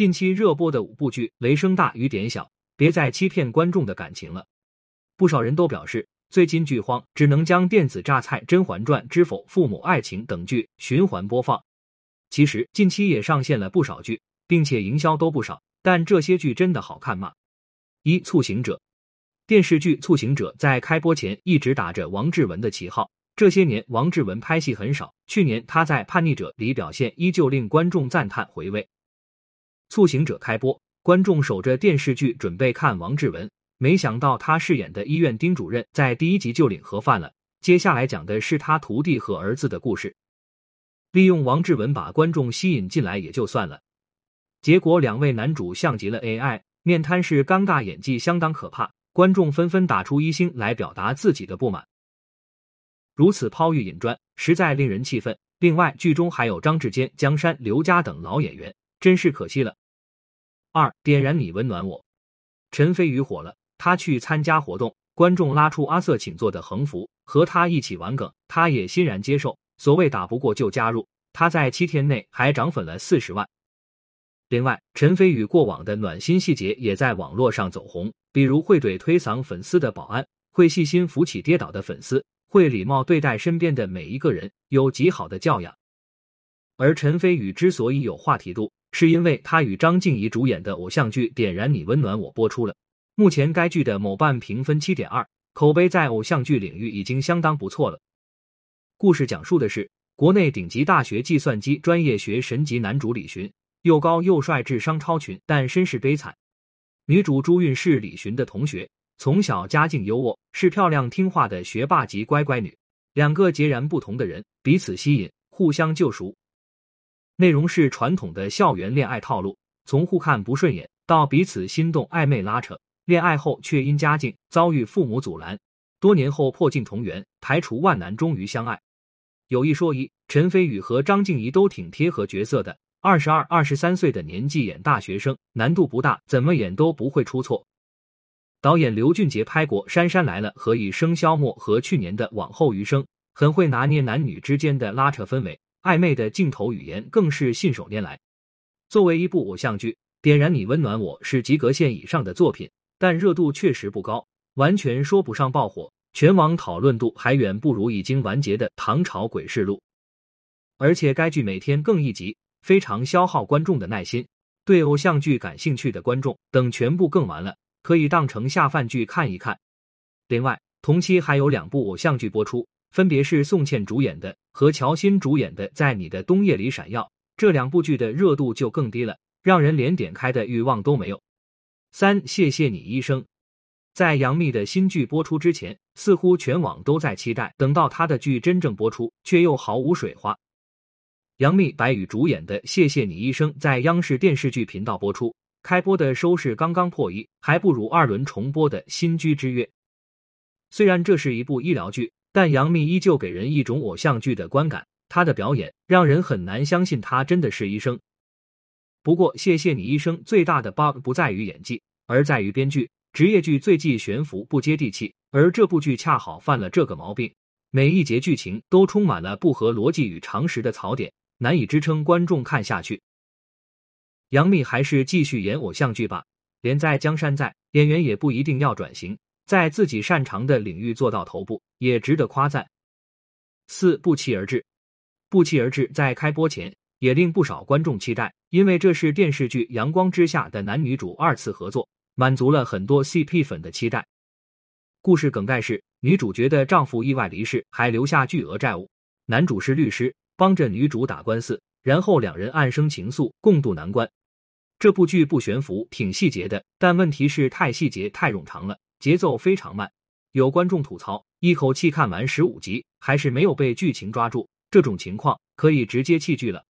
近期热播的五部剧，雷声大雨点小，别再欺骗观众的感情了。不少人都表示，最近剧荒，只能将电子榨菜《甄嬛传》《知否》《父母爱情》等剧循环播放。其实近期也上线了不少剧，并且营销都不少，但这些剧真的好看吗？一《促行者》电视剧《促行者》在开播前一直打着王志文的旗号。这些年，王志文拍戏很少。去年他在《叛逆者》里表现依旧令观众赞叹回味。《促行者》开播，观众守着电视剧准备看王志文，没想到他饰演的医院丁主任在第一集就领盒饭了。接下来讲的是他徒弟和儿子的故事。利用王志文把观众吸引进来也就算了，结果两位男主像极了 AI，面瘫式尴尬演技相当可怕，观众纷纷打出一星来表达自己的不满。如此抛玉引砖，实在令人气愤。另外，剧中还有张志坚、江山、刘佳等老演员，真是可惜了。二点燃你，温暖我。陈飞宇火了，他去参加活动，观众拉出阿瑟请坐的横幅，和他一起玩梗，他也欣然接受。所谓打不过就加入，他在七天内还涨粉了四十万。另外，陈飞宇过往的暖心细节也在网络上走红，比如会怼推搡粉丝的保安，会细心扶起跌倒的粉丝。会礼貌对待身边的每一个人，有极好的教养。而陈飞宇之所以有话题度，是因为他与张静怡主演的偶像剧《点燃你温暖我》播出了。目前该剧的某瓣评分七点二，口碑在偶像剧领域已经相当不错了。故事讲述的是国内顶级大学计算机专业学神级男主李寻，又高又帅，智商超群，但身世悲惨。女主朱韵是李寻的同学。从小家境优渥，是漂亮听话的学霸级乖乖女。两个截然不同的人彼此吸引，互相救赎。内容是传统的校园恋爱套路，从互看不顺眼到彼此心动暧昧拉扯，恋爱后却因家境遭遇父母阻拦，多年后破镜重圆，排除万难终于相爱。有一说一，陈飞宇和张静怡都挺贴合角色的，二十二、二十三岁的年纪演大学生，难度不大，怎么演都不会出错。导演刘俊杰拍过《杉杉来了》和《以笙箫默》，和去年的《往后余生》，很会拿捏男女之间的拉扯氛围，暧昧的镜头语言更是信手拈来。作为一部偶像剧，《点燃你温暖我》是及格线以上的作品，但热度确实不高，完全说不上爆火。全网讨论度还远不如已经完结的《唐朝诡事录》，而且该剧每天更一集，非常消耗观众的耐心。对偶像剧感兴趣的观众，等全部更完了。可以当成下饭剧看一看。另外，同期还有两部偶像剧播出，分别是宋茜主演的和乔欣主演的《在你的冬夜里闪耀》。这两部剧的热度就更低了，让人连点开的欲望都没有。三，谢谢你医生。在杨幂的新剧播出之前，似乎全网都在期待，等到她的剧真正播出，却又毫无水花。杨幂、白宇主演的《谢谢你医生》在央视电视剧频道播出。开播的收视刚刚破亿，还不如二轮重播的《新居之约》。虽然这是一部医疗剧，但杨幂依旧给人一种偶像剧的观感。她的表演让人很难相信她真的是医生。不过，谢谢你医生最大的 bug 不在于演技，而在于编剧。职业剧最忌悬浮不接地气，而这部剧恰好犯了这个毛病。每一节剧情都充满了不合逻辑与常识的槽点，难以支撑观众看下去。杨幂还是继续演偶像剧吧，连在江山在，演员也不一定要转型，在自己擅长的领域做到头部，也值得夸赞。四不期而至，不期而至在开播前也令不少观众期待，因为这是电视剧《阳光之下》的男女主二次合作，满足了很多 CP 粉的期待。故事梗概是女主角的丈夫意外离世，还留下巨额债务，男主是律师，帮着女主打官司，然后两人暗生情愫，共度难关。这部剧不悬浮，挺细节的，但问题是太细节太冗长了，节奏非常慢。有观众吐槽，一口气看完十五集，还是没有被剧情抓住。这种情况可以直接弃剧了。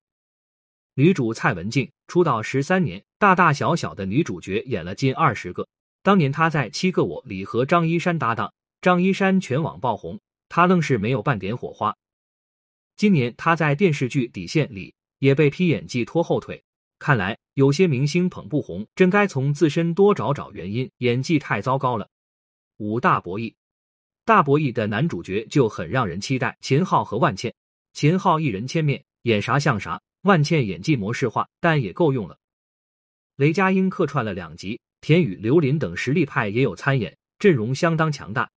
女主蔡文静出道十三年，大大小小的女主角演了近二十个。当年她在《七个我》里和张一山搭档，张一山全网爆红，她愣是没有半点火花。今年她在电视剧《底线》里也被批演技拖后腿。看来有些明星捧不红，真该从自身多找找原因。演技太糟糕了。五大博弈，大博弈的男主角就很让人期待，秦昊和万茜。秦昊一人千面，演啥像啥；万茜演技模式化，但也够用了。雷佳音客串了两集，田雨、刘琳等实力派也有参演，阵容相当强大。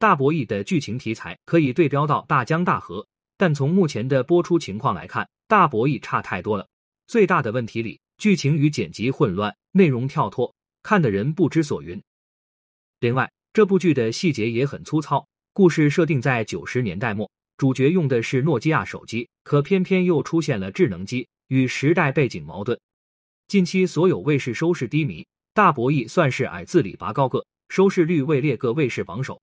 大博弈的剧情题材可以对标到大江大河，但从目前的播出情况来看，大博弈差太多了。最大的问题里，剧情与剪辑混乱，内容跳脱，看的人不知所云。另外，这部剧的细节也很粗糙，故事设定在九十年代末，主角用的是诺基亚手机，可偏偏又出现了智能机，与时代背景矛盾。近期所有卫视收视低迷，大博弈算是矮自里拔高个，收视率位列各卫视榜首。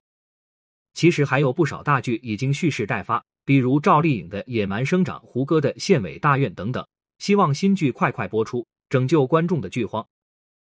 其实还有不少大剧已经蓄势待发，比如赵丽颖的《野蛮生长》、胡歌的《县委大院》等等。希望新剧快快播出，拯救观众的剧荒。